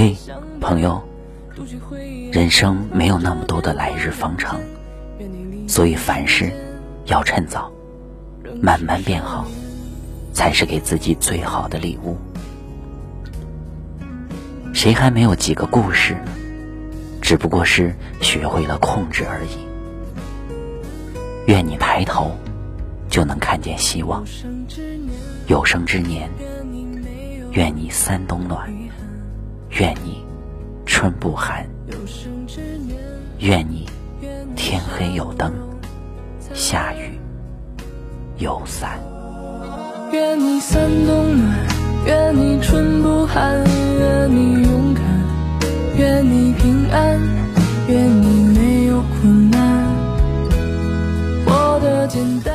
嘿，朋友，人生没有那么多的来日方长，所以凡事要趁早，慢慢变好，才是给自己最好的礼物。谁还没有几个故事呢？只不过是学会了控制而已。愿你抬头就能看见希望，有生之年，愿你三冬暖，愿你春不寒，愿你天黑有灯，下雨。有伞。愿你三冬暖，愿你春不寒，愿你勇敢，愿你平安，愿你没有困难。我的简单。